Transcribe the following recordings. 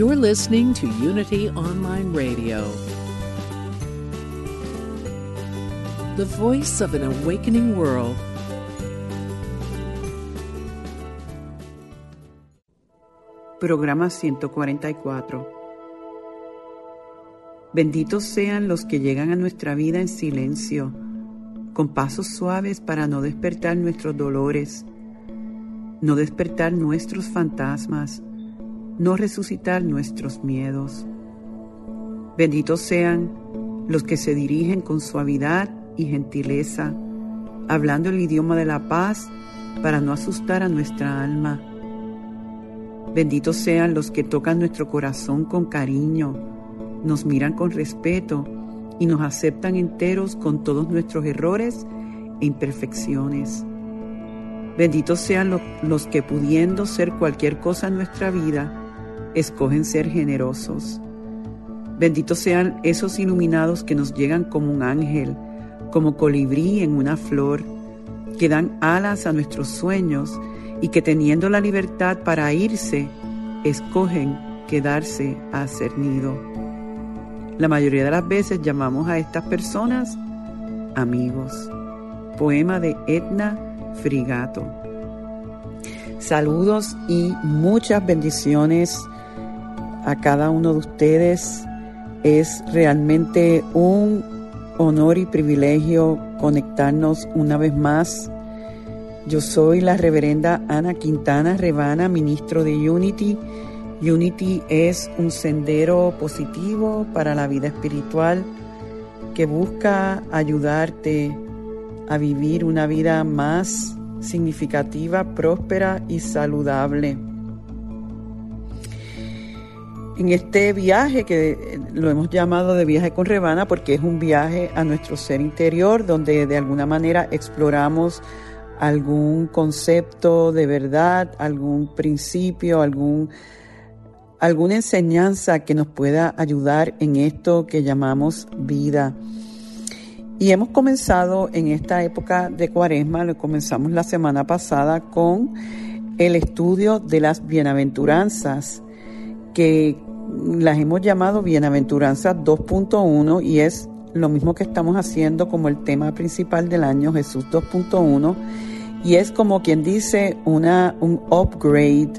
You're listening to Unity Online Radio, the voice of an awakening world. Programa 144. Benditos sean los que llegan a nuestra vida en silencio, con pasos suaves para no despertar nuestros dolores, no despertar nuestros fantasmas, no resucitar nuestros miedos. Benditos sean los que se dirigen con suavidad y gentileza, hablando el idioma de la paz para no asustar a nuestra alma. Benditos sean los que tocan nuestro corazón con cariño, nos miran con respeto y nos aceptan enteros con todos nuestros errores e imperfecciones. Benditos sean los, que pudiendo ser cualquier cosa en nuestra vida, escogen ser generosos. Benditos sean esos iluminados que nos llegan como un ángel, como colibrí en una flor, que dan alas a nuestros sueños y que teniendo la libertad para irse, escogen quedarse a hacer nido. La mayoría de las veces llamamos a estas personas amigos. Poema de Edna Frigato. Saludos y muchas bendiciones a cada uno de ustedes. Es realmente un honor y privilegio conectarnos una vez más yo soy la reverenda Ana Quintana Rebana, ministro de Unity. Unity es un sendero positivo para la vida espiritual que busca ayudarte a vivir una vida más significativa, próspera y saludable. En este viaje que lo hemos llamado de viaje con Rebana porque es un viaje a nuestro ser interior donde de alguna manera exploramos algún concepto de verdad, algún principio, algún, alguna enseñanza que nos pueda ayudar en esto que llamamos vida. Y hemos comenzado en esta época de cuaresma, lo comenzamos la semana pasada con el estudio de las bienaventuranzas, que las hemos llamado bienaventuranzas 2.1 y es lo mismo que estamos haciendo como el tema principal del año Jesús 2.1 y es como quien dice una, un upgrade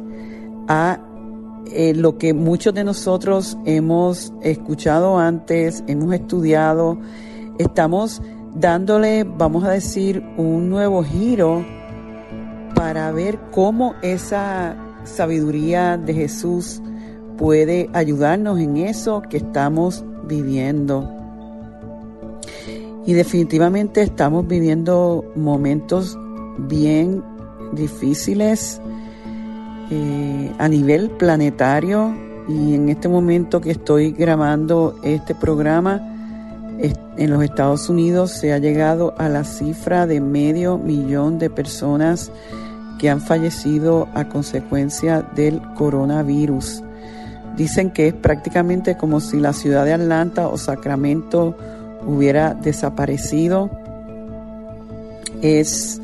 a eh, lo que muchos de nosotros hemos escuchado antes, hemos estudiado, estamos dándole, vamos a decir, un nuevo giro para ver cómo esa sabiduría de Jesús puede ayudarnos en eso que estamos viviendo. Y definitivamente estamos viviendo momentos bien difíciles eh, a nivel planetario y en este momento que estoy grabando este programa en los Estados Unidos se ha llegado a la cifra de medio millón de personas que han fallecido a consecuencia del coronavirus. Dicen que es prácticamente como si la ciudad de Atlanta o Sacramento hubiera desaparecido. Es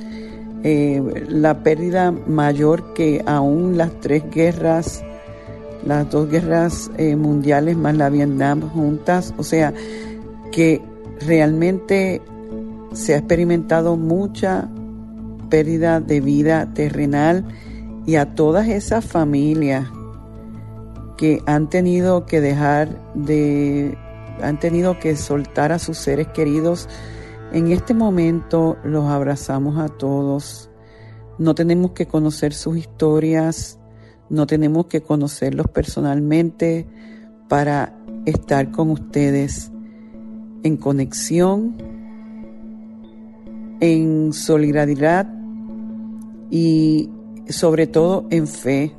eh, la pérdida mayor que aún las tres guerras, las dos guerras eh, mundiales más la Vietnam juntas, o sea, que realmente se ha experimentado mucha pérdida de vida terrenal y a todas esas familias que han tenido que dejar de, han tenido que soltar a sus seres queridos en este momento los abrazamos a todos. No tenemos que conocer sus historias, no tenemos que conocerlos personalmente para estar con ustedes en conexión, en solidaridad y sobre todo en fe.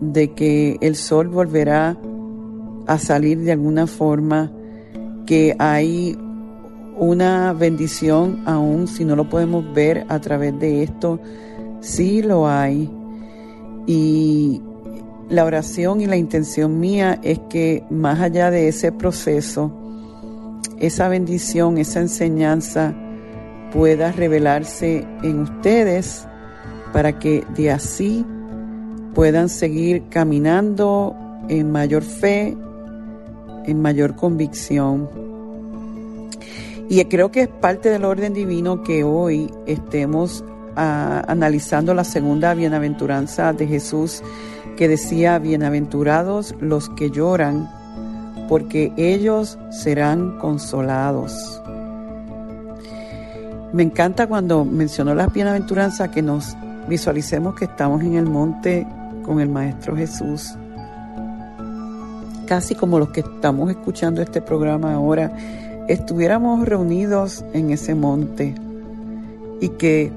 De que el sol volverá a salir de alguna forma, que hay una bendición aún si no lo podemos ver a través de esto, sí lo hay. Y la oración y la intención mía es que más allá de ese proceso, esa bendición, esa enseñanza pueda revelarse en ustedes para que de así puedan seguir caminando en mayor fe, en mayor convicción. Y creo que es parte del orden divino que hoy estemos ah, analizando la segunda bienaventuranza de Jesús que decía, bienaventurados los que lloran, porque ellos serán consolados. Me encanta cuando mencionó las bienaventuranzas que nos visualicemos que estamos en el monte con el Maestro Jesús, casi como los que estamos escuchando este programa ahora, estuviéramos reunidos en ese monte y que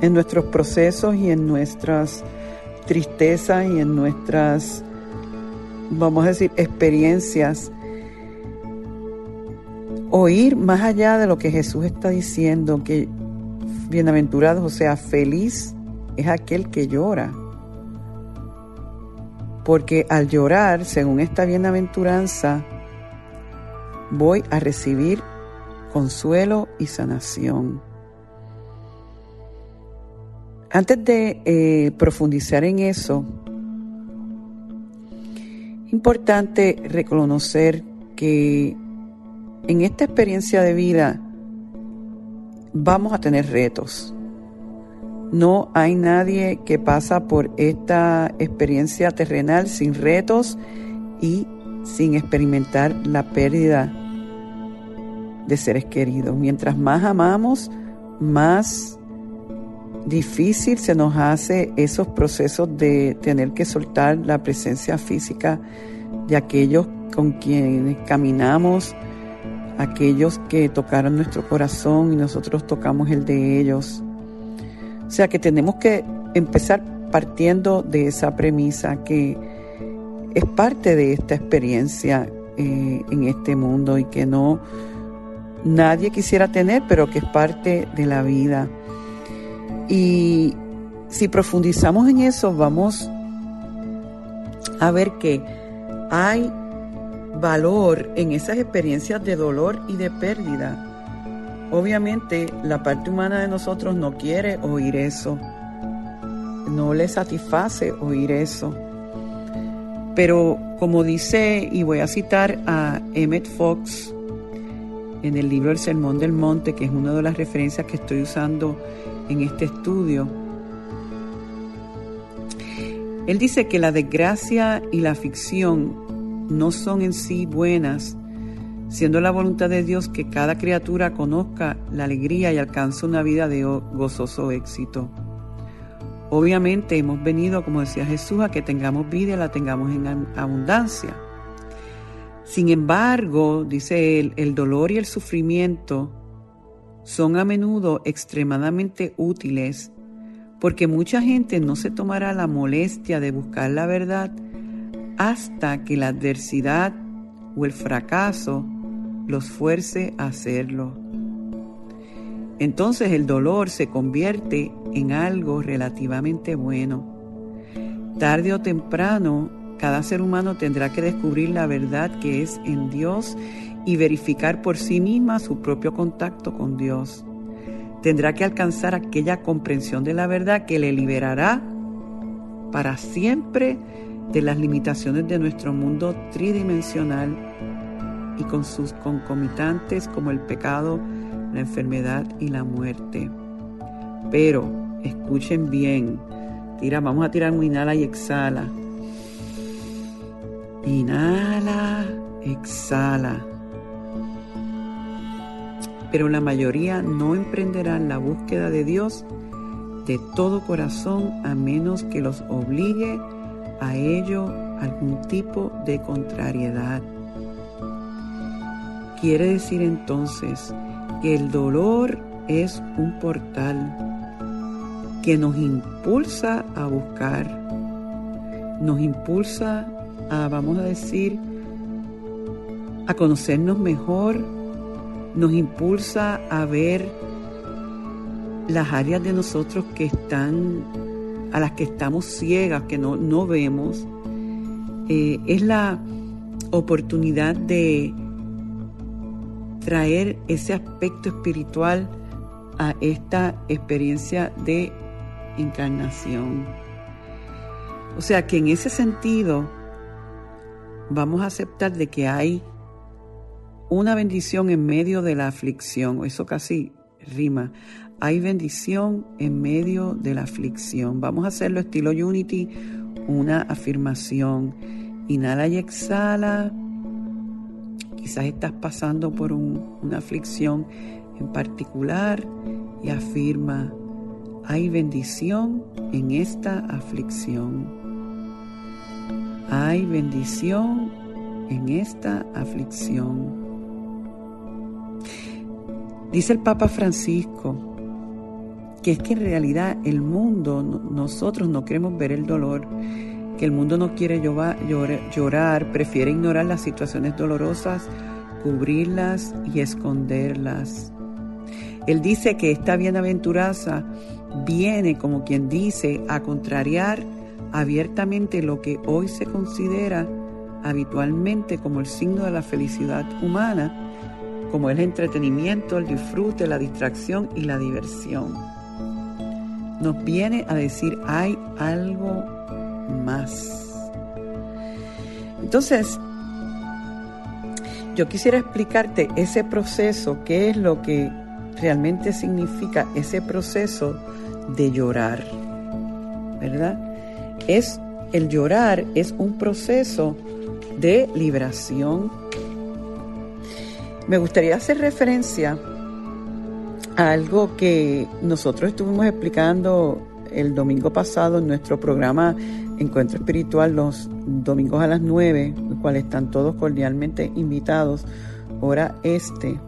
en nuestros procesos y en nuestras tristezas y en nuestras, vamos a decir, experiencias, oír más allá de lo que Jesús está diciendo, que bienaventurados, o sea, feliz es aquel que llora. Porque al llorar, según esta bienaventuranza, voy a recibir consuelo y sanación. Antes de eh, profundizar en eso, importante reconocer que en esta experiencia de vida vamos a tener retos. No hay nadie que pasa por esta experiencia terrenal sin retos y sin experimentar la pérdida de seres queridos. Mientras más amamos, más difícil se nos hace esos procesos de tener que soltar la presencia física de aquellos con quienes caminamos, aquellos que tocaron nuestro corazón y nosotros tocamos el de ellos. O sea que tenemos que empezar partiendo de esa premisa que es parte de esta experiencia eh, en este mundo y que no nadie quisiera tener, pero que es parte de la vida. Y si profundizamos en eso, vamos a ver que hay valor en esas experiencias de dolor y de pérdida. Obviamente la parte humana de nosotros no quiere oír eso, no le satisface oír eso. Pero como dice, y voy a citar a Emmett Fox en el libro El Sermón del Monte, que es una de las referencias que estoy usando en este estudio, él dice que la desgracia y la ficción no son en sí buenas, siendo la voluntad de Dios que cada criatura conozca la alegría y alcance una vida de gozoso éxito. Obviamente hemos venido, como decía Jesús, a que tengamos vida y la tengamos en abundancia. Sin embargo, dice él, el dolor y el sufrimiento son a menudo extremadamente útiles porque mucha gente no se tomará la molestia de buscar la verdad hasta que la adversidad o el fracaso los fuerce a hacerlo. Entonces el dolor se convierte en algo relativamente bueno. Tarde o temprano, cada ser humano tendrá que descubrir la verdad que es en Dios y verificar por sí misma su propio contacto con Dios. Tendrá que alcanzar aquella comprensión de la verdad que le liberará para siempre de las limitaciones de nuestro mundo tridimensional y con sus concomitantes como el pecado, la enfermedad y la muerte. Pero escuchen bien, tira, vamos a tirar un inhala y exhala. Inhala, exhala. Pero la mayoría no emprenderán la búsqueda de Dios de todo corazón a menos que los obligue a ello algún tipo de contrariedad. Quiere decir entonces que el dolor es un portal que nos impulsa a buscar, nos impulsa a, vamos a decir, a conocernos mejor, nos impulsa a ver las áreas de nosotros que están, a las que estamos ciegas, que no, no vemos. Eh, es la oportunidad de traer ese aspecto espiritual a esta experiencia de encarnación. O sea que en ese sentido vamos a aceptar de que hay una bendición en medio de la aflicción. Eso casi rima. Hay bendición en medio de la aflicción. Vamos a hacerlo estilo Unity, una afirmación. Inhala y exhala. Quizás estás pasando por una aflicción en particular y afirma, hay bendición en esta aflicción. Hay bendición en esta aflicción. Dice el Papa Francisco que es que en realidad el mundo, nosotros no queremos ver el dolor, que el mundo no quiere llorar, prefiere ignorar las situaciones dolorosas, cubrirlas y esconderlas. Él dice que esta bienaventuranza viene, como quien dice, a contrariar abiertamente lo que hoy se considera habitualmente como el signo de la felicidad humana, como el entretenimiento, el disfrute, la distracción y la diversión. Nos viene a decir hay algo más. Entonces, yo quisiera explicarte ese proceso, qué es lo que realmente significa ese proceso de llorar, ¿verdad? Es el llorar es un proceso de liberación. Me gustaría hacer referencia a algo que nosotros estuvimos explicando el domingo pasado en nuestro programa Encuentro Espiritual los domingos a las 9, el cual están todos cordialmente invitados, hora este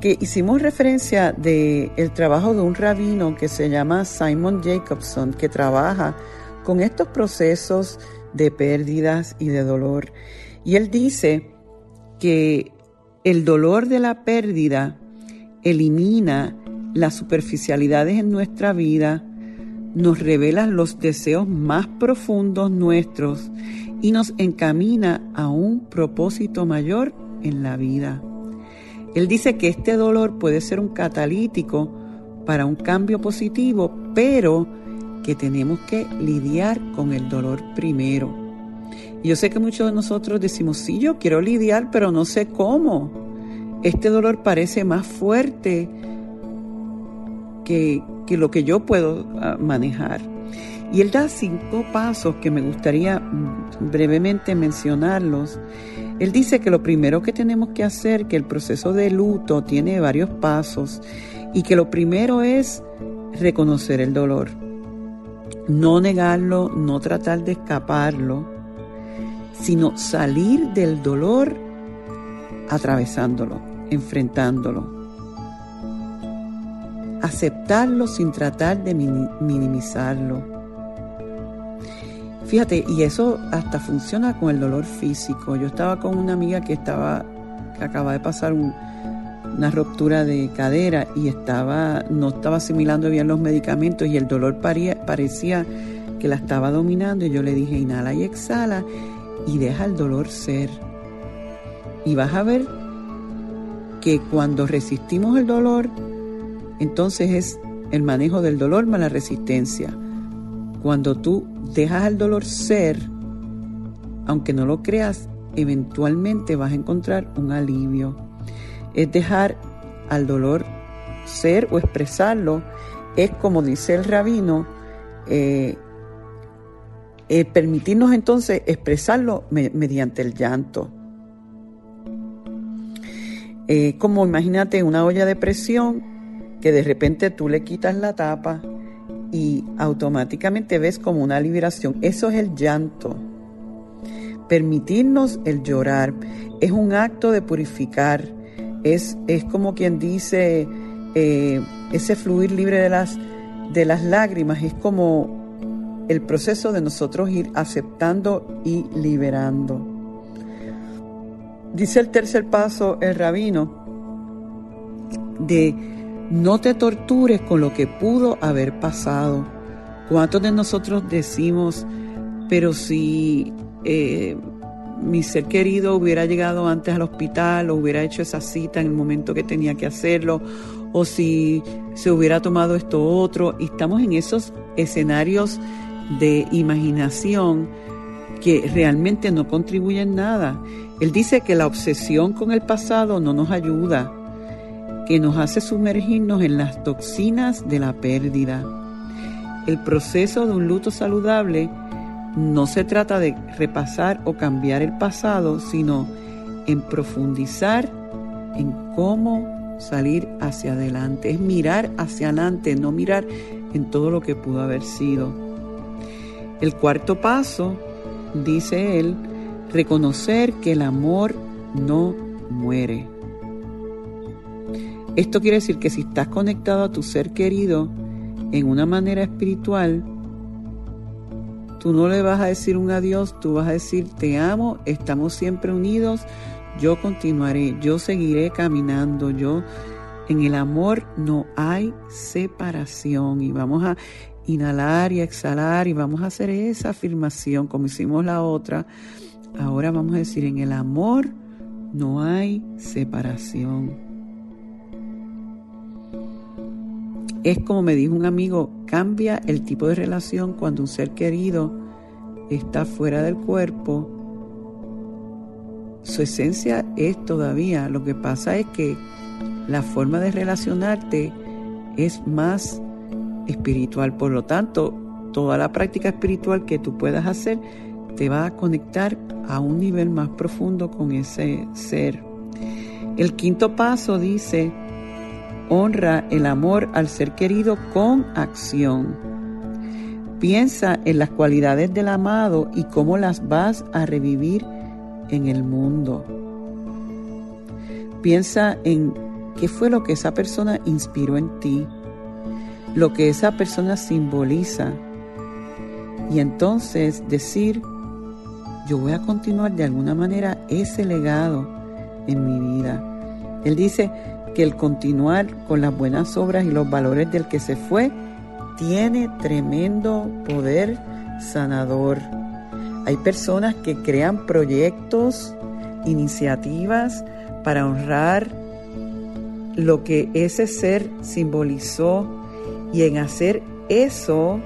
que hicimos referencia de el trabajo de un rabino que se llama Simon Jacobson, que trabaja con estos procesos de pérdidas y de dolor. Y él dice que el dolor de la pérdida elimina las superficialidades en nuestra vida, nos revela los deseos más profundos nuestros y nos encamina a un propósito mayor en la vida. Él dice que este dolor puede ser un catalítico para un cambio positivo, pero que tenemos que lidiar con el dolor primero. yo sé que muchos de nosotros decimos, sí, yo quiero lidiar, pero no sé cómo. Este dolor parece más fuerte que, lo que yo puedo ah, manejar. Y él da cinco pasos que me gustaría mm, brevemente mencionarlos él dice que lo primero que tenemos que hacer, que el proceso de luto tiene varios pasos y que lo primero es reconocer el dolor. No negarlo, no tratar de escaparlo, sino salir del dolor atravesándolo, enfrentándolo. Aceptarlo sin tratar de minimizarlo Fíjate, y eso hasta funciona con el dolor físico. Yo estaba con una amiga que estaba, que acaba de pasar una ruptura de cadera y estaba, no estaba asimilando bien los medicamentos y el dolor parecía que la estaba dominando. Y yo le dije, inhala y exhala y deja el dolor ser. Y vas a ver que cuando resistimos el dolor, entonces es el manejo del dolor más la resistencia. Cuando tú dejas al dolor ser, aunque no lo creas, eventualmente vas a encontrar un alivio. Es dejar al dolor ser o expresarlo. Es como dice el rabino, eh, eh, permitirnos entonces expresarlo mediante el llanto. Eh, como imagínate una olla de presión que de repente tú le quitas la tapa y automáticamente ves como una liberación. Eso es el llanto. Permitirnos el llorar es un acto de purificar. Es, es como quien dice, eh, ese fluir libre de las, de las lágrimas es como el proceso de nosotros ir aceptando y liberando. Dice el tercer paso el rabino de no te tortures con lo que pudo haber pasado. ¿Cuántos de nosotros decimos, pero si eh, mi ser querido hubiera llegado antes al hospital o hubiera hecho esa cita en el momento que tenía que hacerlo, o si se hubiera tomado esto otro, y estamos en esos escenarios de imaginación que realmente no contribuyen nada. Él dice que la obsesión con el pasado no nos ayuda, que nos hace sumergirnos en las toxinas de la pérdida. El proceso de un luto saludable no se trata de repasar o cambiar el pasado, sino en profundizar en cómo salir hacia adelante. Es mirar hacia adelante, no mirar en todo lo que pudo haber sido. El cuarto paso, dice él, reconocer que el amor no muere. Esto quiere decir que si estás conectado a tu ser querido en una manera espiritual, Tú no le vas a decir un adiós, tú vas a decir te amo, estamos siempre unidos, yo continuaré, yo seguiré caminando, yo en el amor no hay separación y vamos a inhalar y exhalar y vamos a hacer esa afirmación como hicimos la otra. Ahora vamos a decir en el amor no hay separación. Es como me dijo un amigo, cambia el tipo de relación cuando un ser querido está fuera del cuerpo. Su esencia es todavía, lo que pasa es que la forma de relacionarte es más espiritual. Por lo tanto, toda la práctica espiritual que tú puedas hacer te va a conectar a un nivel más profundo con ese ser. El quinto paso dice, honra el amor al ser querido con acción. Piensa en las cualidades del amado y cómo las vas a revivir en el mundo. Piensa en qué fue lo que esa persona inspiró en ti, lo que esa persona simboliza. Y entonces decir, yo voy a continuar de alguna manera ese legado en mi vida. Él dice, que el continuar con las buenas obras y los valores del que se fue tiene tremendo poder sanador. Hay personas que crean proyectos, iniciativas para honrar lo que ese ser simbolizó y en hacer eso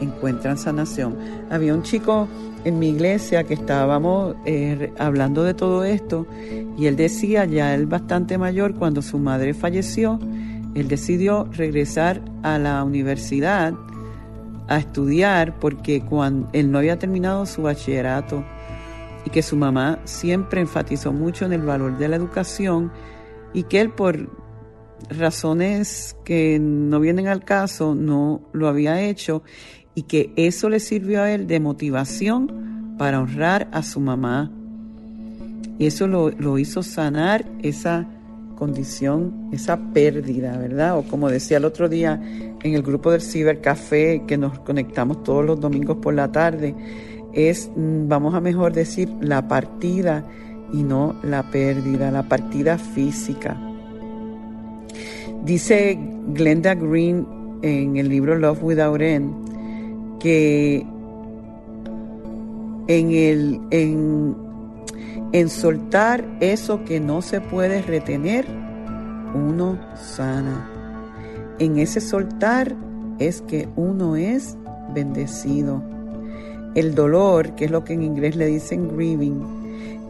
encuentran sanación. Había un chico en mi iglesia que estábamos eh, hablando de todo esto y él decía, ya él bastante mayor, cuando su madre falleció, él decidió regresar a la universidad a estudiar porque cuando él no había terminado su bachillerato y que su mamá siempre enfatizó mucho en el valor de la educación y que él por razones que no vienen al caso no lo había hecho y que eso le sirvió a él de motivación para honrar a su mamá. Y eso lo, hizo sanar esa condición, esa pérdida, ¿verdad? O como decía el otro día en el grupo del Cibercafé, que nos conectamos todos los domingos por la tarde, es, mm, vamos a mejor decir, la partida y no la pérdida, la partida física. Dice Glenda Green en el libro Love Without End que en, el, en, en soltar eso que no se puede retener, uno sana. En ese soltar es que uno es bendecido. El dolor, que es lo que en inglés le dicen grieving,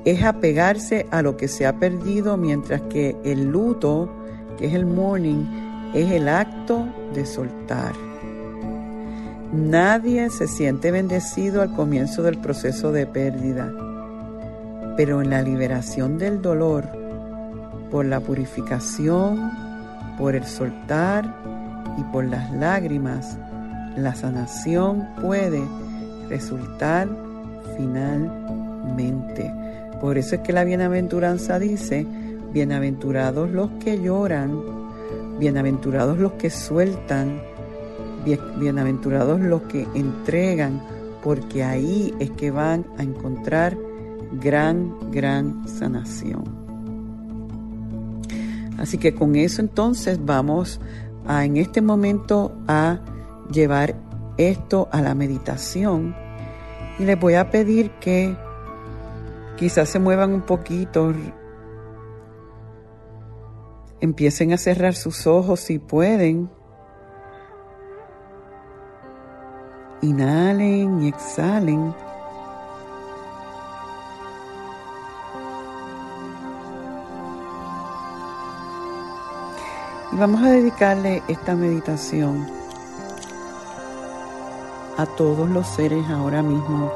es apegarse a lo que se ha perdido, mientras que el luto, que es el mourning, es el acto de soltar. Nadie se siente bendecido al comienzo del proceso de pérdida, pero en la liberación del dolor, por la purificación, por el soltar y por las lágrimas, la sanación puede resultar finalmente. Por eso es que la bienaventuranza dice, bienaventurados los que lloran, bienaventurados los que sueltan, bienaventurados los que entregan, porque ahí es que van a encontrar gran, gran sanación. Así que con eso entonces vamos a en este momento a llevar esto a la meditación y les voy a pedir que quizás se muevan un poquito, empiecen a cerrar sus ojos si pueden. Inhalen y exhalen. Y vamos a dedicarle esta meditación a todos los seres ahora mismo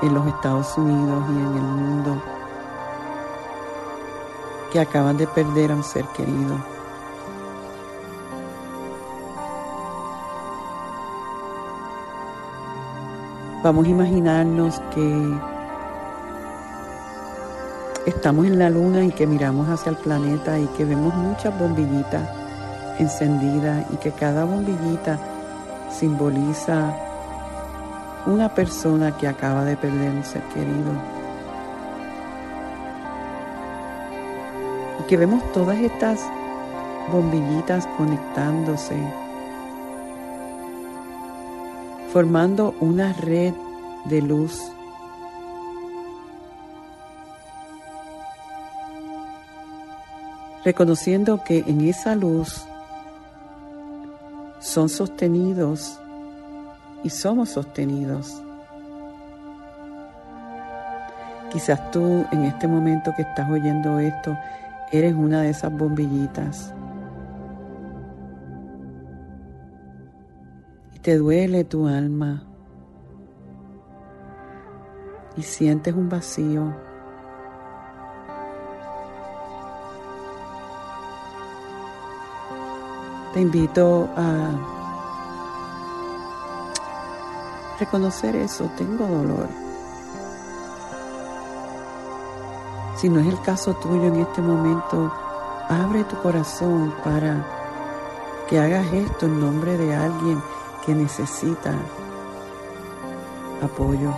en los Estados Unidos y en el mundo que acaban de perder a un ser querido. Vamos a imaginarnos que estamos en la luna y que miramos hacia el planeta y que vemos muchas bombillitas encendidas y que cada bombillita simboliza una persona que acaba de perder un ser querido. Y que vemos todas estas bombillitas conectándose, formando una red de luz. Reconociendo que en esa luz son sostenidos y somos sostenidos. Quizás tú en este momento que estás oyendo esto, eres una de esas bombillitas. Te duele tu alma. Y sientes un vacío. Te invito a reconocer eso, tengo dolor. Si no es el caso tuyo en este momento, abre tu corazón para que hagas esto en nombre de alguien que necesita apoyo.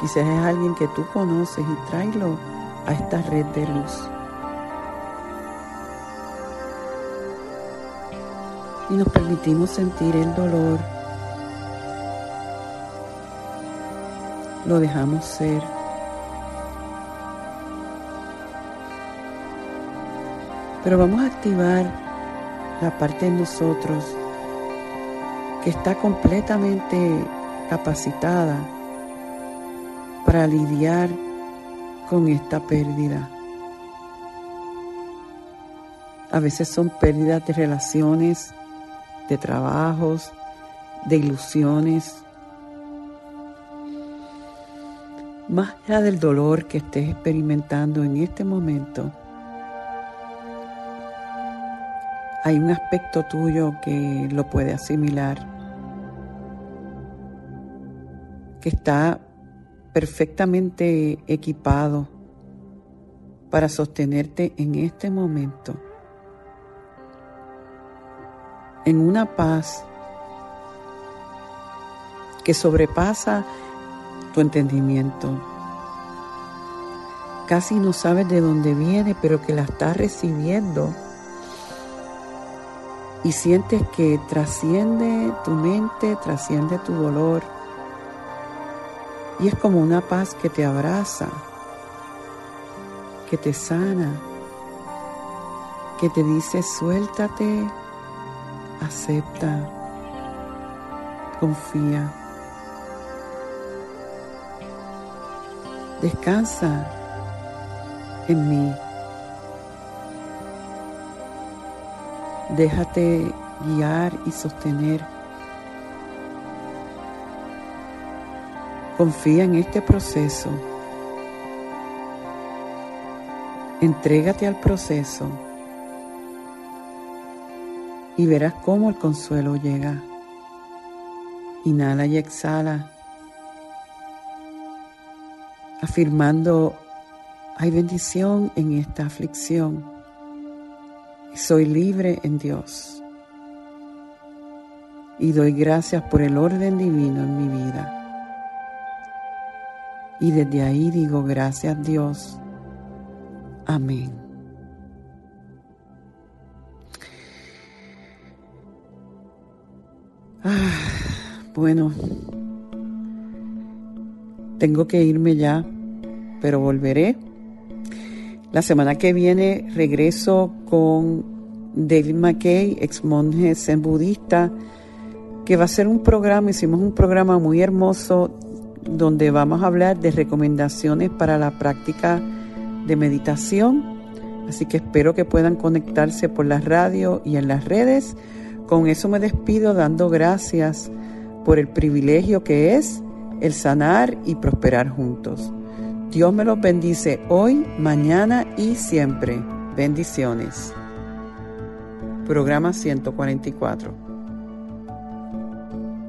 Quizás es alguien que tú conoces y tráelo a esta red de luz. Y nos permitimos sentir el dolor lo dejamos ser. Pero vamos a activar la parte de nosotros que está completamente capacitada para lidiar con esta pérdida. A veces son pérdidas de relaciones, de trabajos, de ilusiones, más allá del dolor que estés experimentando en este momento, hay un aspecto tuyo que lo puede asimilar, que está perfectamente equipado para sostenerte en este momento, en una paz que sobrepasa tu entendimiento. Casi no sabes de dónde viene, pero que la estás recibiendo y sientes que trasciende tu mente, trasciende tu dolor. Y es como una paz que te abraza, que te sana, que te dice suéltate, acepta, confía. Descansa en mí. Déjate guiar y sostener. Confía en este proceso. Entrégate al proceso y verás cómo el consuelo llega. Inhala y exhala afirmando, hay bendición en esta aflicción. Soy libre en Dios. y doy gracias por el orden divino en mi vida. Y desde ahí digo gracias Dios. Amén. Ah, bueno, tengo que irme ya, pero volveré. La semana que viene regreso con David McKay, ex monje zen budista, que va a ser un programa, hicimos un programa muy hermoso donde vamos a hablar de recomendaciones para la práctica de meditación. Así que espero que puedan conectarse por la radio y en las redes. Con eso me despido dando gracias por el privilegio que es el sanar y prosperar juntos. Dios me los bendice hoy, mañana y siempre. Bendiciones. Programa 144.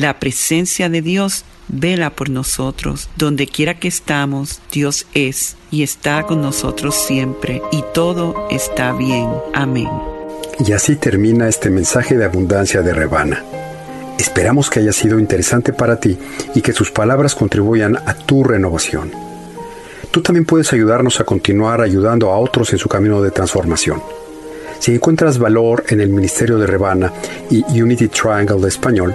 la presencia de Dios vela por nosotros. Donde quiera que estamos, Dios es y está con nosotros siempre, y todo está bien. Amén. Y así termina este mensaje de abundancia de Rebana. Esperamos que haya sido interesante para ti y que sus palabras contribuyan a tu renovación. Tú también puedes ayudarnos a continuar ayudando a otros en su camino de transformación. Si encuentras valor en el Ministerio de Rebana y Unity Triangle de Español,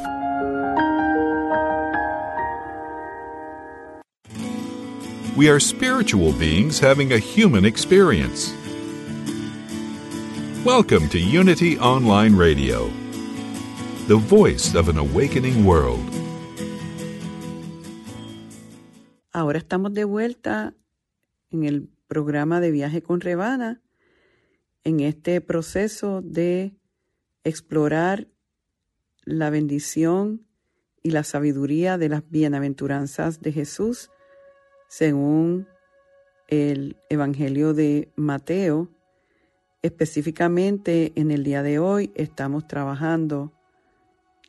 We are spiritual beings having a human experience. Welcome to Unity Online Radio, the voice of an awakening world. Ahora estamos de vuelta en el programa de viaje con Rebana, en este proceso de explorar la bendición y la sabiduría de las bienaventuranzas de Jesús según el Evangelio de Mateo. Específicamente en el día de hoy estamos trabajando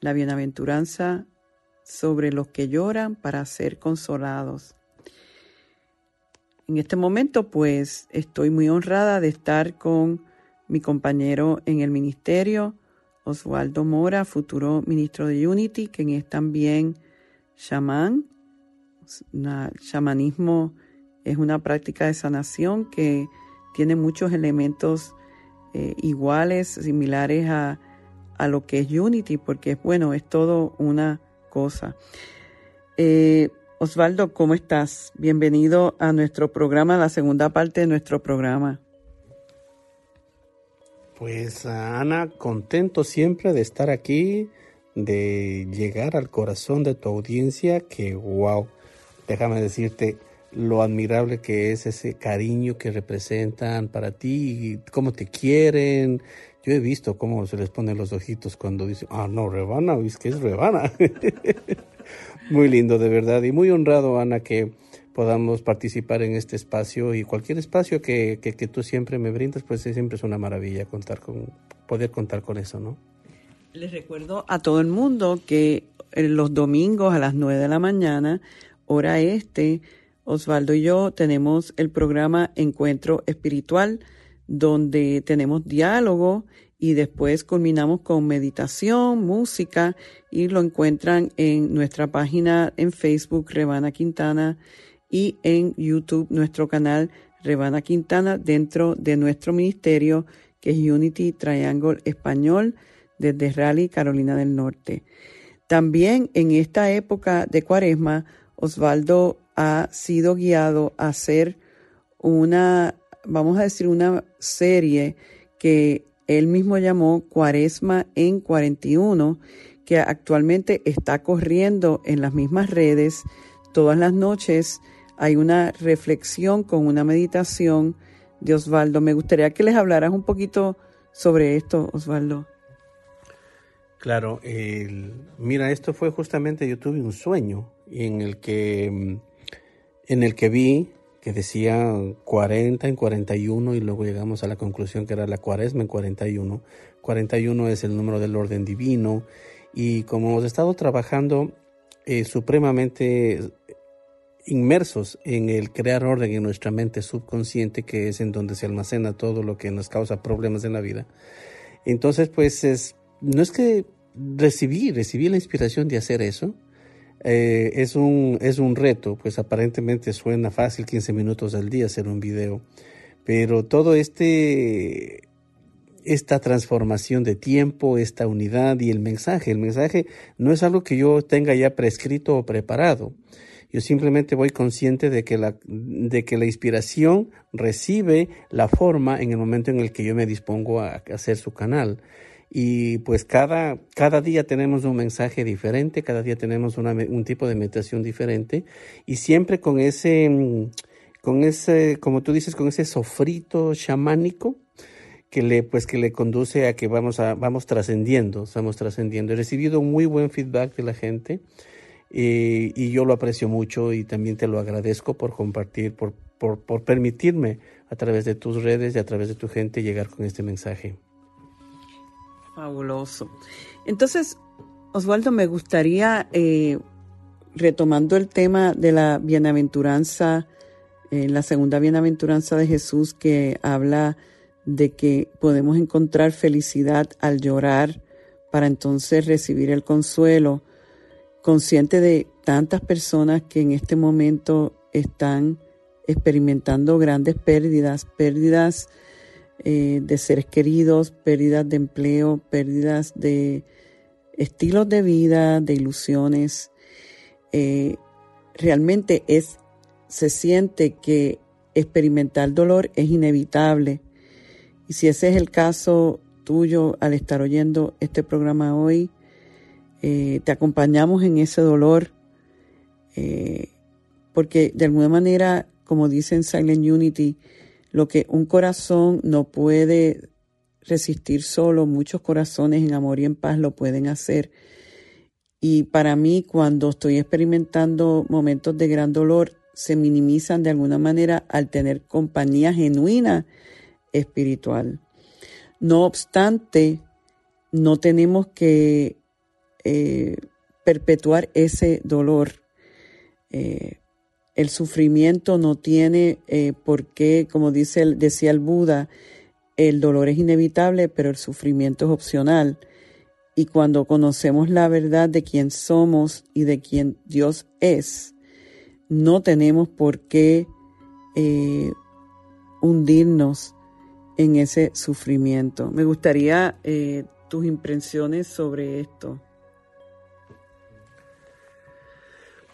la bienaventuranza sobre los que lloran para ser consolados. En este momento pues estoy muy honrada de estar con mi compañero en el ministerio, Oswaldo Mora, futuro ministro de Unity, quien es también chamán el chamanismo es una práctica de sanación que tiene muchos elementos eh, iguales, similares a, lo que es Unity, porque bueno, es todo una cosa. Eh, Osvaldo, ¿cómo estás? Bienvenido a nuestro programa, la segunda parte de nuestro programa. Pues Ana, contento siempre de estar aquí, de llegar al corazón de tu audiencia, que wow, déjame decirte lo admirable que es ese cariño que representan para ti, y cómo te quieren. Yo he visto cómo se les ponen los ojitos cuando dicen, ah, no, Rebana, es que es Rebana. muy lindo, de verdad, y muy honrado, Ana, que podamos participar en este espacio y cualquier espacio que, que, tú siempre me brindas, pues siempre es una maravilla contar con, poder contar con eso, ¿no? Les recuerdo a todo el mundo que los domingos a las 9 de la mañana hora este, Osvaldo y yo tenemos el programa Encuentro Espiritual, donde tenemos diálogo y después culminamos con meditación, música y lo encuentran en nuestra página en Facebook Rebana Quintana y en YouTube nuestro canal Rebana Quintana dentro de nuestro ministerio que es Unity Triangle Español desde Raleigh, Carolina del Norte. También en esta época de Cuaresma Osvaldo ha sido guiado a hacer una, vamos a decir, una serie que él mismo llamó Cuaresma en 41, que actualmente está corriendo en las mismas redes. Todas las noches hay una reflexión con una meditación de Osvaldo. Me gustaría que les hablaras un poquito sobre esto, Osvaldo. Claro, mira, esto fue justamente, yo tuve un sueño en el que, en el que vi que decía 40 en 41 y luego llegamos a la conclusión que era la cuaresma en 41. 41 es el número del orden divino y como hemos estado trabajando eh, supremamente inmersos en el crear orden en nuestra mente subconsciente, que es en donde se almacena todo lo que nos causa problemas en la vida. Entonces, pues es, no es que recibí, recibí la inspiración de hacer eso, eh, es, un, es un reto, pues aparentemente suena fácil 15 minutos al día hacer un video, pero todo este esta transformación de tiempo, esta unidad y el mensaje. El mensaje no es algo que yo tenga ya prescrito o preparado. Yo simplemente voy consciente de que la, de que la inspiración recibe la forma en el momento en el que yo me dispongo a hacer su canal y pues cada, cada día tenemos un mensaje diferente, cada día tenemos un tipo de meditación diferente y siempre con ese, con ese, como tú dices, con ese sofrito chamánico que le, pues que le conduce a que vamos a, vamos trascendiendo, estamos trascendiendo. He recibido muy buen feedback de la gente y, y, yo lo aprecio mucho y también te lo agradezco por compartir, por, por, por permitirme a través de tus redes y a través de tu gente llegar con este mensaje. Fabuloso. Entonces, Osvaldo, me gustaría, eh, retomando el tema de la bienaventuranza, eh, la segunda bienaventuranza de Jesús que habla de que podemos encontrar felicidad al llorar para entonces recibir el consuelo, consciente de tantas personas que en este momento están experimentando grandes pérdidas, pérdidas eh, de seres queridos, pérdidas de empleo, pérdidas de estilos de vida, de ilusiones. Eh, realmente es, se siente que experimentar dolor es inevitable. Y si ese es el caso tuyo al estar oyendo este programa hoy, eh, te acompañamos en ese dolor, porque de alguna manera, como dice en Silent Unity, lo que un corazón no puede resistir solo, muchos corazones en amor y en paz lo pueden hacer. Y para mí, cuando estoy experimentando momentos de gran dolor, se minimizan de alguna manera al tener compañía genuina espiritual. No obstante, no tenemos que eh, perpetuar ese dolor. Eh, el sufrimiento no tiene eh, por qué, como dice, decía el Buda, el dolor es inevitable, pero el sufrimiento es opcional. Y cuando conocemos la verdad de quién somos y de quién Dios es, no tenemos por qué eh, hundirnos en ese sufrimiento. Me gustaría eh, tus impresiones sobre esto.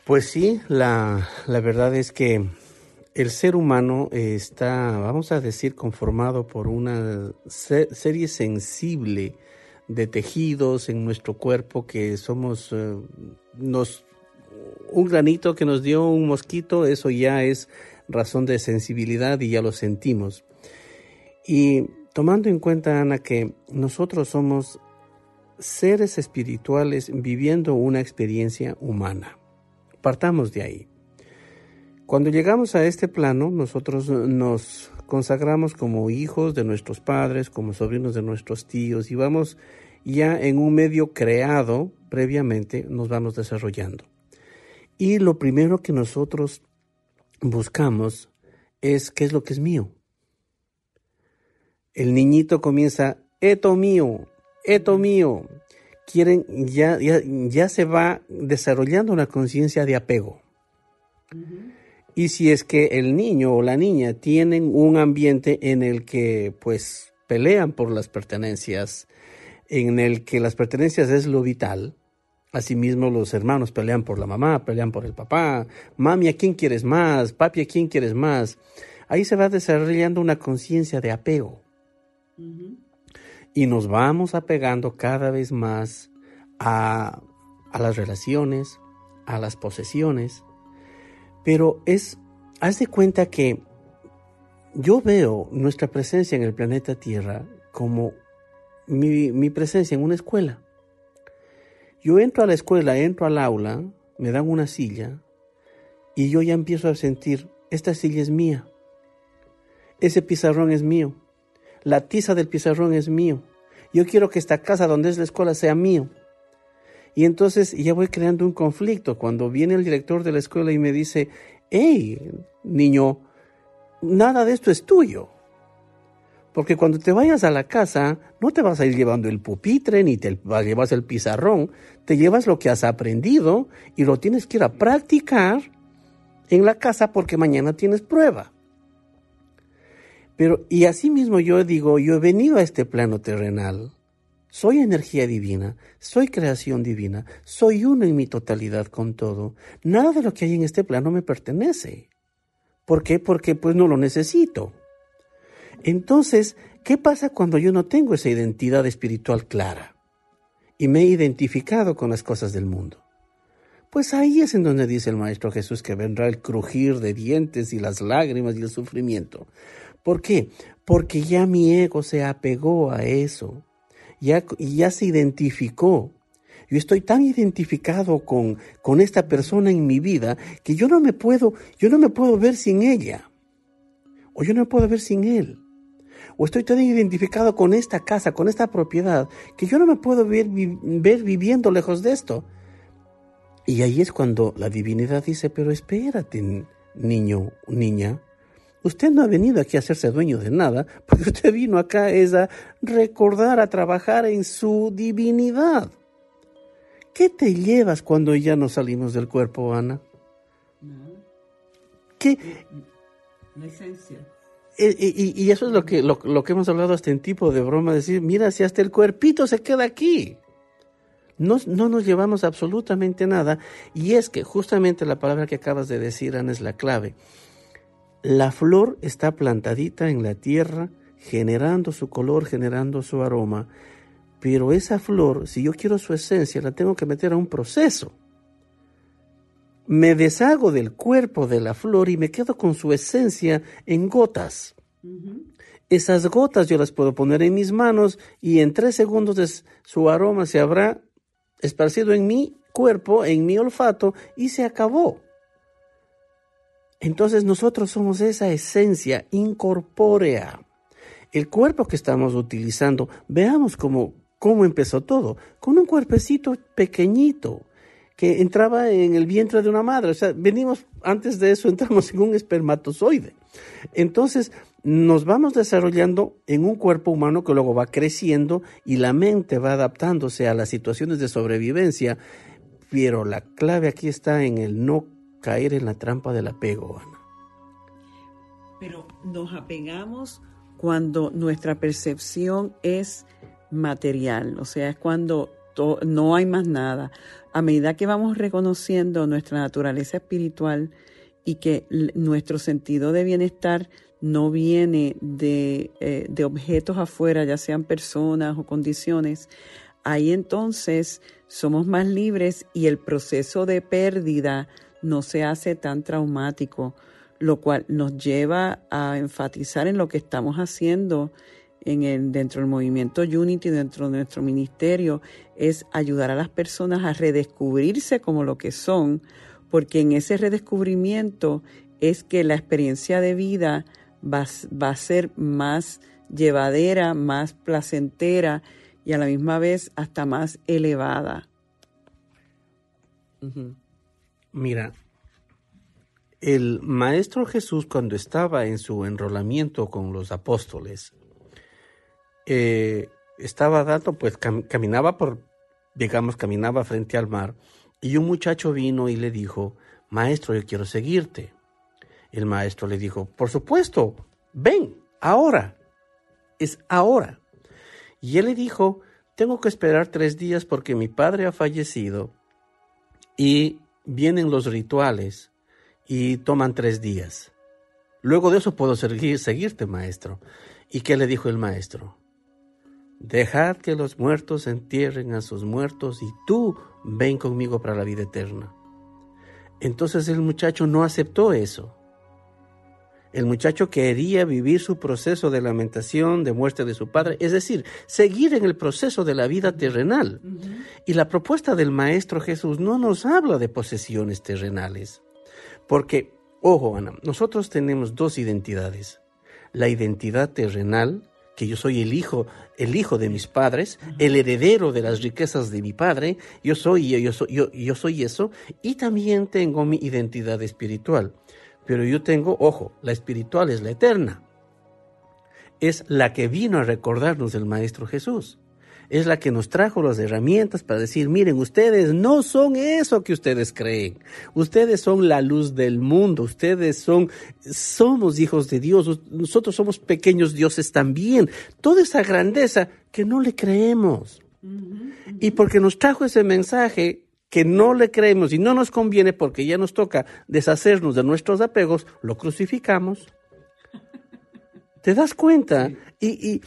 Pues sí, la, verdad es que el ser humano está, vamos a decir, conformado por una serie sensible de tejidos en nuestro cuerpo que somos, eh, nos, un granito que nos dio un mosquito, eso ya es razón de sensibilidad y ya lo sentimos. Y tomando en cuenta, Ana, que nosotros somos seres espirituales viviendo una experiencia humana. Partamos de ahí. Cuando llegamos a este plano, nosotros nos consagramos como hijos de nuestros padres, como sobrinos de nuestros tíos y vamos ya en un medio creado previamente, nos vamos desarrollando. Y lo primero que nosotros buscamos es qué es lo que es mío. El niñito comienza, esto mío, esto mío, quieren, ya, ya, se va desarrollando una conciencia de apego. Y si es que el niño o la niña tienen un ambiente en el que pues pelean por las pertenencias, en el que las pertenencias es lo vital, asimismo los hermanos pelean por la mamá, pelean por el papá, mami, ¿a quién quieres más? Papi, ¿a quién quieres más? ahí se va desarrollando una conciencia de apego. Y nos vamos apegando cada vez más a, a las relaciones, a las posesiones. Pero es, haz de cuenta que yo veo nuestra presencia en el planeta Tierra como mi, mi, presencia en una escuela. Yo entro a la escuela, entro al aula, me dan una silla y yo ya empiezo a sentir, esta silla es mía, ese pizarrón es mío, la tiza del pizarrón es mío, yo quiero que esta casa donde es la escuela sea mío. Y entonces ya voy creando un conflicto cuando viene el director de la escuela y me dice, hey, niño, nada de esto es tuyo. Porque cuando te vayas a la casa, no te vas a ir llevando el pupitre ni te llevas el pizarrón, te llevas lo que has aprendido y lo tienes que ir a practicar en la casa porque mañana tienes prueba. Pero, y así mismo yo digo, yo he venido a este plano terrenal, soy energía divina, soy creación divina, soy uno en mi totalidad con todo. Nada de lo que hay en este plano me pertenece. ¿Por qué? Porque pues no lo necesito. Entonces, ¿qué pasa cuando yo no tengo esa identidad espiritual clara? Y me he identificado con las cosas del mundo. Pues ahí es en donde dice el Maestro Jesús que vendrá el crujir de dientes y las lágrimas y el sufrimiento. ¿Por qué? Porque ya mi ego se apegó a eso, ya, ya se identificó yo estoy tan identificado con, con esta persona en mi vida que yo no me puedo, yo no me puedo ver sin ella. O yo no me puedo ver sin él. O estoy tan identificado con esta casa, con esta propiedad, que yo no me puedo ver, ver viviendo lejos de esto. Y ahí es cuando la divinidad dice, pero espérate, niño, niña, Usted no ha venido aquí a hacerse dueño de nada, porque usted vino acá es a recordar, a trabajar en su divinidad. ¿Qué te llevas cuando ya no salimos del cuerpo, Ana? ¿Qué? La esencia. Eh, eh, y, eso es lo que, lo, que hemos hablado hasta en tipo de broma, decir, mira, si hasta el cuerpito se queda aquí. No, no, nos llevamos absolutamente nada. Y es que justamente la palabra que acabas de decir, Ana, es la clave. La flor está plantadita en la tierra, generando su color, generando su aroma, pero esa flor, si yo quiero su esencia, la tengo que meter a un proceso. Me deshago del cuerpo de la flor y me quedo con su esencia en gotas. Esas gotas yo las puedo poner en mis manos y en tres segundos su aroma se habrá esparcido en mi cuerpo, en mi olfato y se acabó. Entonces nosotros somos esa esencia incorpórea. El cuerpo que estamos utilizando, veamos cómo, ¿Cómo empezó todo? Con un cuerpecito pequeñito que entraba en el vientre de una madre. O sea, venimos, antes de eso entramos en un espermatozoide. Entonces, nos vamos desarrollando en un cuerpo humano que luego va creciendo y la mente va adaptándose a las situaciones de sobrevivencia. Pero la clave aquí está en el no caer en la trampa del apego, Ana. Pero nos apegamos cuando nuestra percepción es material, o sea, es cuando no hay más nada. A medida que vamos reconociendo nuestra naturaleza espiritual y que nuestro sentido de bienestar no viene de, eh, de objetos afuera, ya sean personas o condiciones, ahí entonces somos más libres y el proceso de pérdida no se hace tan traumático, lo cual nos lleva a enfatizar en lo que estamos haciendo en el, dentro del movimiento Unity, dentro de nuestro ministerio, es ayudar a las personas a redescubrirse como lo que son, porque en ese redescubrimiento es que la experiencia de vida va, va a ser más llevadera, más placentera y a la misma vez hasta más elevada. Mira, el Maestro Jesús cuando estaba en su enrolamiento con los apóstoles, eh, estaba dando, pues caminaba por, digamos, caminaba frente al mar, y un muchacho vino y le dijo, maestro, yo quiero seguirte. El maestro le dijo, por supuesto, ven, ahora, es ahora. Y él le dijo, tengo que esperar tres días porque mi padre ha fallecido y vienen los rituales y toman tres días. Luego de eso puedo seguir, seguirte, maestro. ¿Y qué le dijo el maestro? Dejad que los muertos entierren a sus muertos y tú ven conmigo para la vida eterna. Entonces el muchacho no aceptó eso. El muchacho quería vivir su proceso de lamentación, de muerte de su padre, es decir, seguir en el proceso de la vida terrenal. Y la propuesta del Maestro Jesús no nos habla de posesiones terrenales. Porque, ojo, Ana, nosotros tenemos dos identidades. La identidad terrenal, que yo soy el hijo, el hijo de mis padres, el heredero de las riquezas de mi padre, yo soy, yo, soy, yo, yo soy eso, y también tengo mi identidad espiritual pero yo tengo, ojo, la espiritual es la eterna. Es la que vino a recordarnos del Maestro Jesús. Es la que nos trajo las herramientas para decir, miren, ustedes no son eso que ustedes creen. Ustedes son la luz del mundo. Ustedes son, somos hijos de Dios. Nosotros somos pequeños dioses también. Toda esa grandeza que no le creemos. Y porque nos trajo ese mensaje, que no le creemos y no nos conviene porque ya nos toca deshacernos de nuestros apegos, lo crucificamos. ¿Te das cuenta? Y,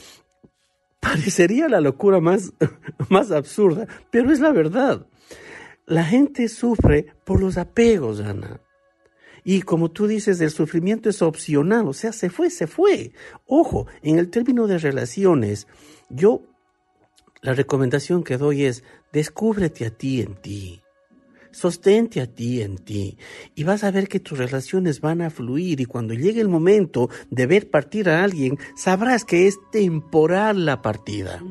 parecería la locura más, más absurda, pero es la verdad. La gente sufre por los apegos, Ana. Y como tú dices, el sufrimiento es opcional, o sea, se fue, se fue. Ojo, en el término de relaciones, yo la recomendación que doy es, descúbrete a ti en ti. Sostente a ti en ti y vas a ver que tus relaciones van a fluir y cuando llegue el momento de ver partir a alguien, sabrás que es temporal la partida.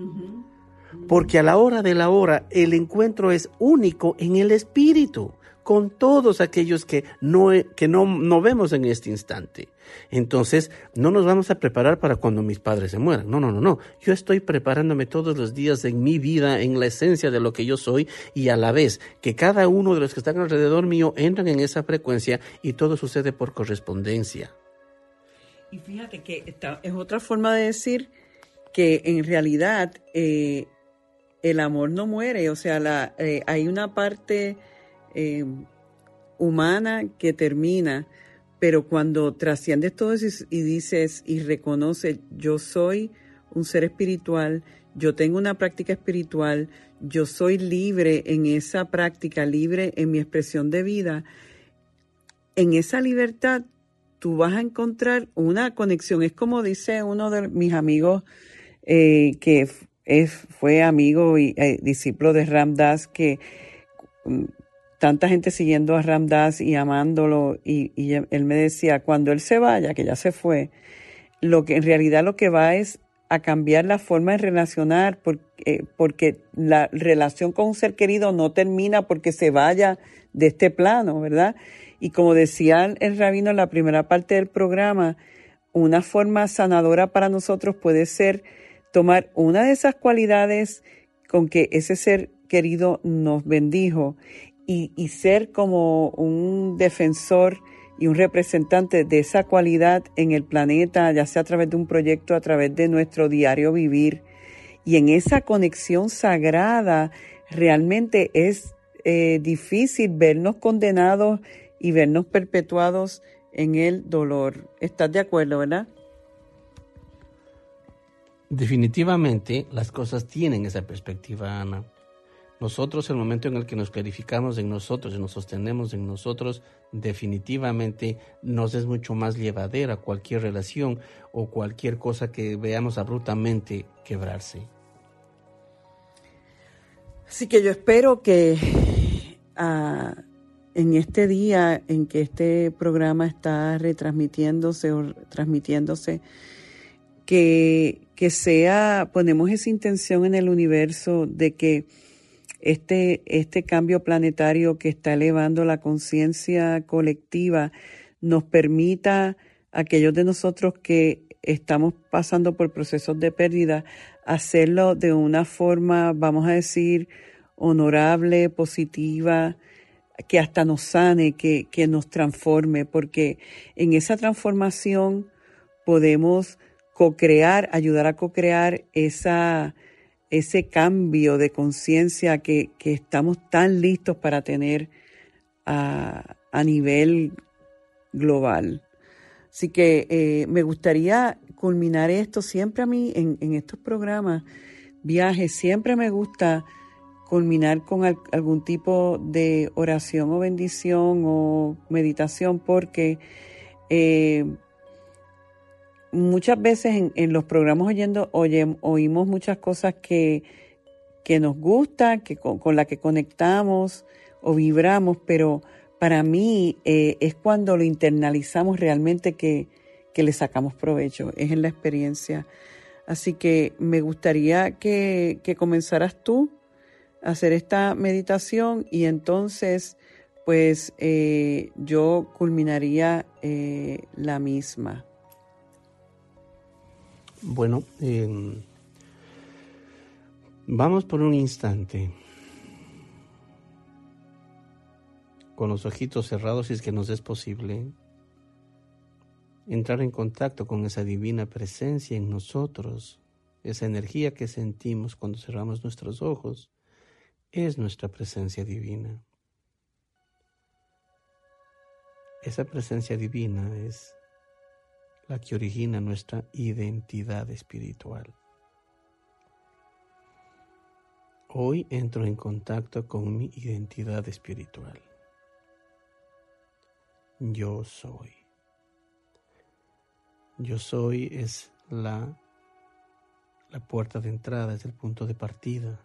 Porque a la hora de la hora el encuentro es único en el espíritu con todos aquellos que no, que no, no vemos en este instante. Entonces, no nos vamos a preparar para cuando mis padres se mueran. No, no, no, no. Yo estoy preparándome todos los días en mi vida, en la esencia de lo que yo soy y a la vez que cada uno de los que están alrededor mío entran en esa frecuencia y todo sucede por correspondencia. Y fíjate que es otra forma de decir que en realidad eh, el amor no muere, o sea, la, eh, hay una parte eh, humana que termina, pero cuando trasciendes todo eso y dices y reconoces, yo soy un ser espiritual, yo tengo una práctica espiritual, yo soy libre en esa práctica, libre en mi expresión de vida, en esa libertad tú vas a encontrar una conexión. Es como dice uno de mis amigos eh, que es, fue amigo y eh, discípulo de Ramdas, que mm, tanta gente siguiendo a Ramdas y amándolo y, él me decía, cuando él se vaya, que ya se fue, lo que en realidad lo que va es a cambiar la forma de relacionar porque, eh, porque la relación con un ser querido no termina porque se vaya de este plano, ¿verdad? Y como decía el rabino en la primera parte del programa, una forma sanadora para nosotros puede ser tomar una de esas cualidades con que ese ser querido nos bendijo y, ser como un defensor y un representante de esa cualidad en el planeta, ya sea a través de un proyecto, a través de nuestro diario vivir. Y en esa conexión sagrada realmente es eh, difícil vernos condenados y vernos perpetuados en el dolor. ¿Estás de acuerdo, verdad? Definitivamente las cosas tienen esa perspectiva, Ana. Nosotros, el momento en el que nos clarificamos en nosotros y nos sostenemos en nosotros, definitivamente nos es mucho más llevadera cualquier relación o cualquier cosa que veamos abruptamente quebrarse. Así que yo espero que ah, en este día en que este programa está retransmitiéndose o transmitiéndose, que, que sea, ponemos esa intención en el universo de que este, este cambio planetario que está elevando la conciencia colectiva nos permita a aquellos de nosotros que estamos pasando por procesos de pérdida, hacerlo de una forma, vamos a decir, honorable, positiva, que hasta nos sane, que, que nos transforme, porque en esa transformación podemos co-crear, ayudar a co-crear esa, ese cambio de conciencia que, estamos tan listos para tener a, nivel global. Así que eh, me gustaría culminar esto siempre a mí en, en estos programas, viajes, siempre me gusta culminar con algún tipo de oración o bendición o meditación porque eh, muchas veces en, los programas oyendo oímos muchas cosas que, que nos gustan, que con, las que conectamos o vibramos, pero para mí eh, es cuando lo internalizamos realmente que, que le sacamos provecho, es en la experiencia. Así que me gustaría que, que comenzaras tú hacer esta meditación y entonces pues eh, yo culminaría eh, la misma. Bueno, em, vamos por un instante con los ojitos cerrados si es que nos es posible entrar en contacto con esa divina presencia en nosotros, esa energía que sentimos cuando cerramos nuestros ojos es nuestra presencia divina. Esa presencia divina es la que origina nuestra identidad espiritual. Hoy entro en contacto con mi identidad espiritual. Yo soy. Yo soy es la, la puerta de entrada, es el punto de partida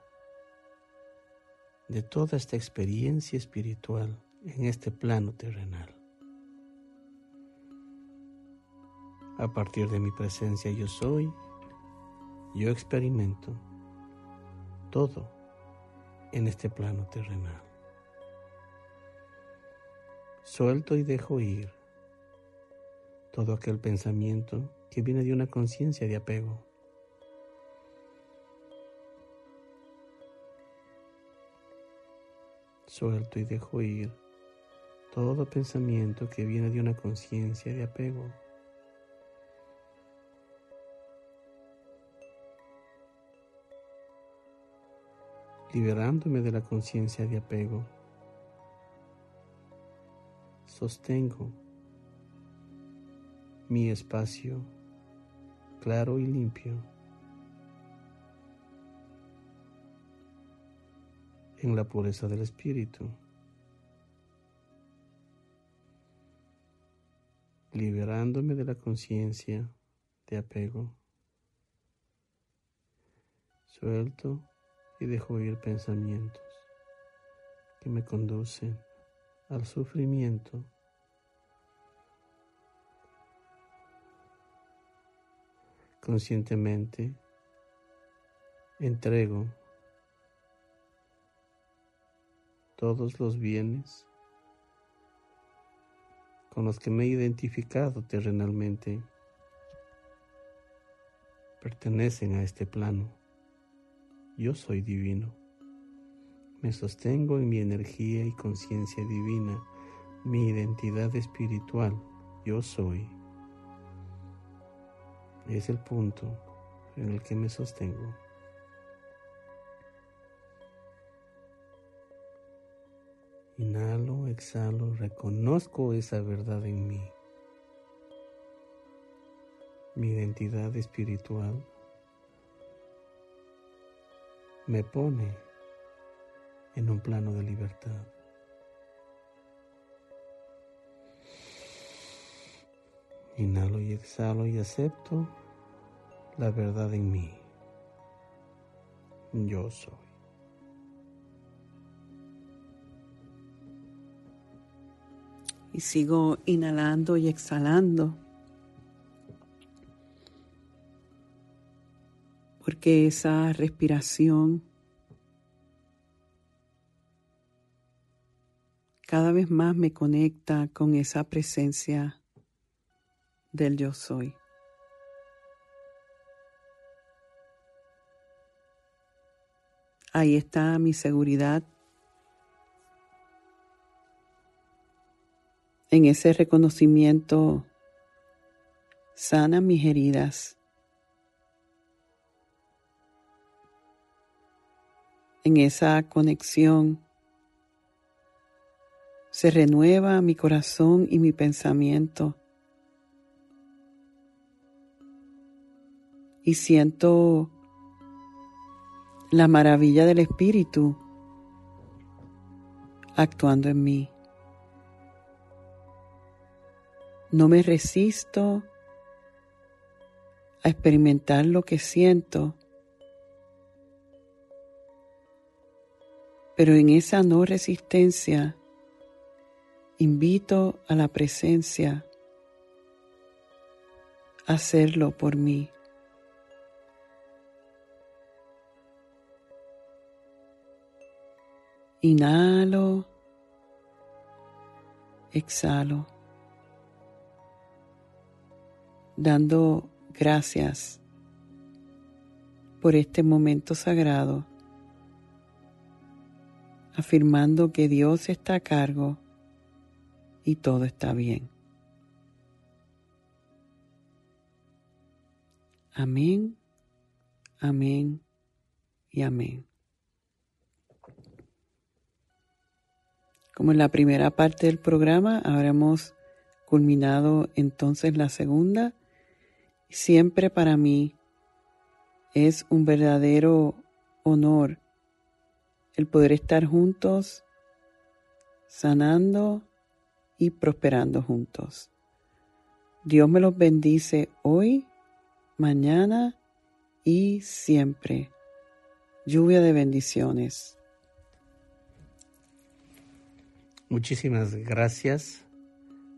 de toda esta experiencia espiritual en este plano terrenal. A partir de mi presencia yo soy, yo experimento todo en este plano terrenal. Suelto y dejo ir todo aquel pensamiento que viene de una conciencia de apego. Suelto y dejo ir todo pensamiento que viene de una conciencia de apego. Liberándome de la conciencia de apego, sostengo mi espacio claro y limpio en la pureza del espíritu, liberándome de la conciencia de apego. Suelto y dejo ir pensamientos que me conducen al sufrimiento. Conscientemente entrego todos los bienes con los que me he identificado terrenalmente pertenecen a este plano. Yo soy divino. Me sostengo en mi energía y conciencia divina, mi identidad espiritual. Yo soy. Es el punto en el que me sostengo. Inhalo, exhalo, reconozco esa verdad en mí. Mi identidad espiritual me pone en un plano de libertad. Inhalo y exhalo y acepto la verdad en mí. Yo soy. y sigo inhalando y exhalando. Porque esa respiración cada vez más me conecta con esa presencia del yo soy. Ahí está mi seguridad En ese reconocimiento sana mis heridas. en esa conexión, se renueva mi corazón y mi pensamiento. Y siento la maravilla del Espíritu actuando en mí. No me resisto a experimentar lo que siento pero en esa no resistencia invito a la presencia a hacerlo por mí. Inhalo, exhalo, dando gracias por este momento sagrado, afirmando que Dios está a cargo y todo está bien. Amén, amén y amén. Como en la primera parte del programa, habremos culminado entonces la segunda. Siempre para mí es un verdadero honor el poder estar juntos, sanando y prosperando juntos. Dios me los bendice hoy, mañana y siempre. Lluvia de bendiciones. Muchísimas gracias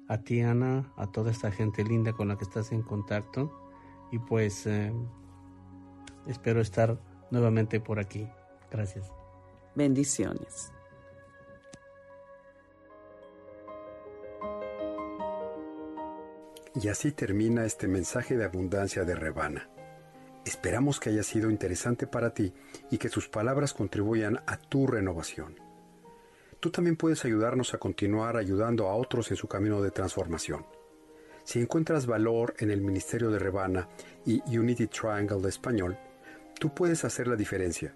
a ti, Ana, a toda esta gente linda con la que estás en contacto. Y pues eh, espero estar nuevamente por aquí. Gracias. Bendiciones. Y así termina este mensaje de abundancia de Rebana. Esperamos que haya sido interesante para ti y que sus palabras contribuyan a tu renovación. Tú también puedes ayudarnos a continuar ayudando a otros en su camino de transformación. Si encuentras valor en el Ministerio de Rebana y Unity Triangle de Español, tú puedes hacer la diferencia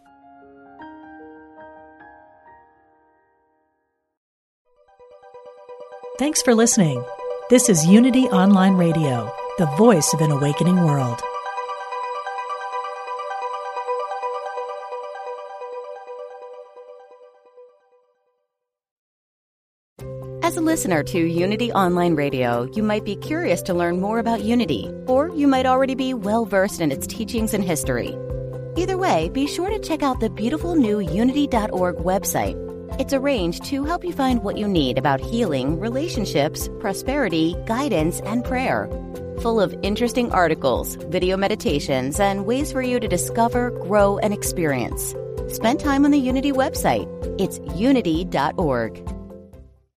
Thanks for listening. This is Unity Online Radio, the voice of an awakening world. As a listener to Unity Online Radio, you might be curious to learn more about Unity, or you might already be well versed in its teachings and history. Either way, be sure to check out the beautiful new Unity.org website. It's arranged to help you find what you need about healing, relationships, prosperity, guidance, and prayer. Full of interesting articles, video meditations, and ways for you to discover, grow, and experience. Spend time on the Unity website. It's unity.org.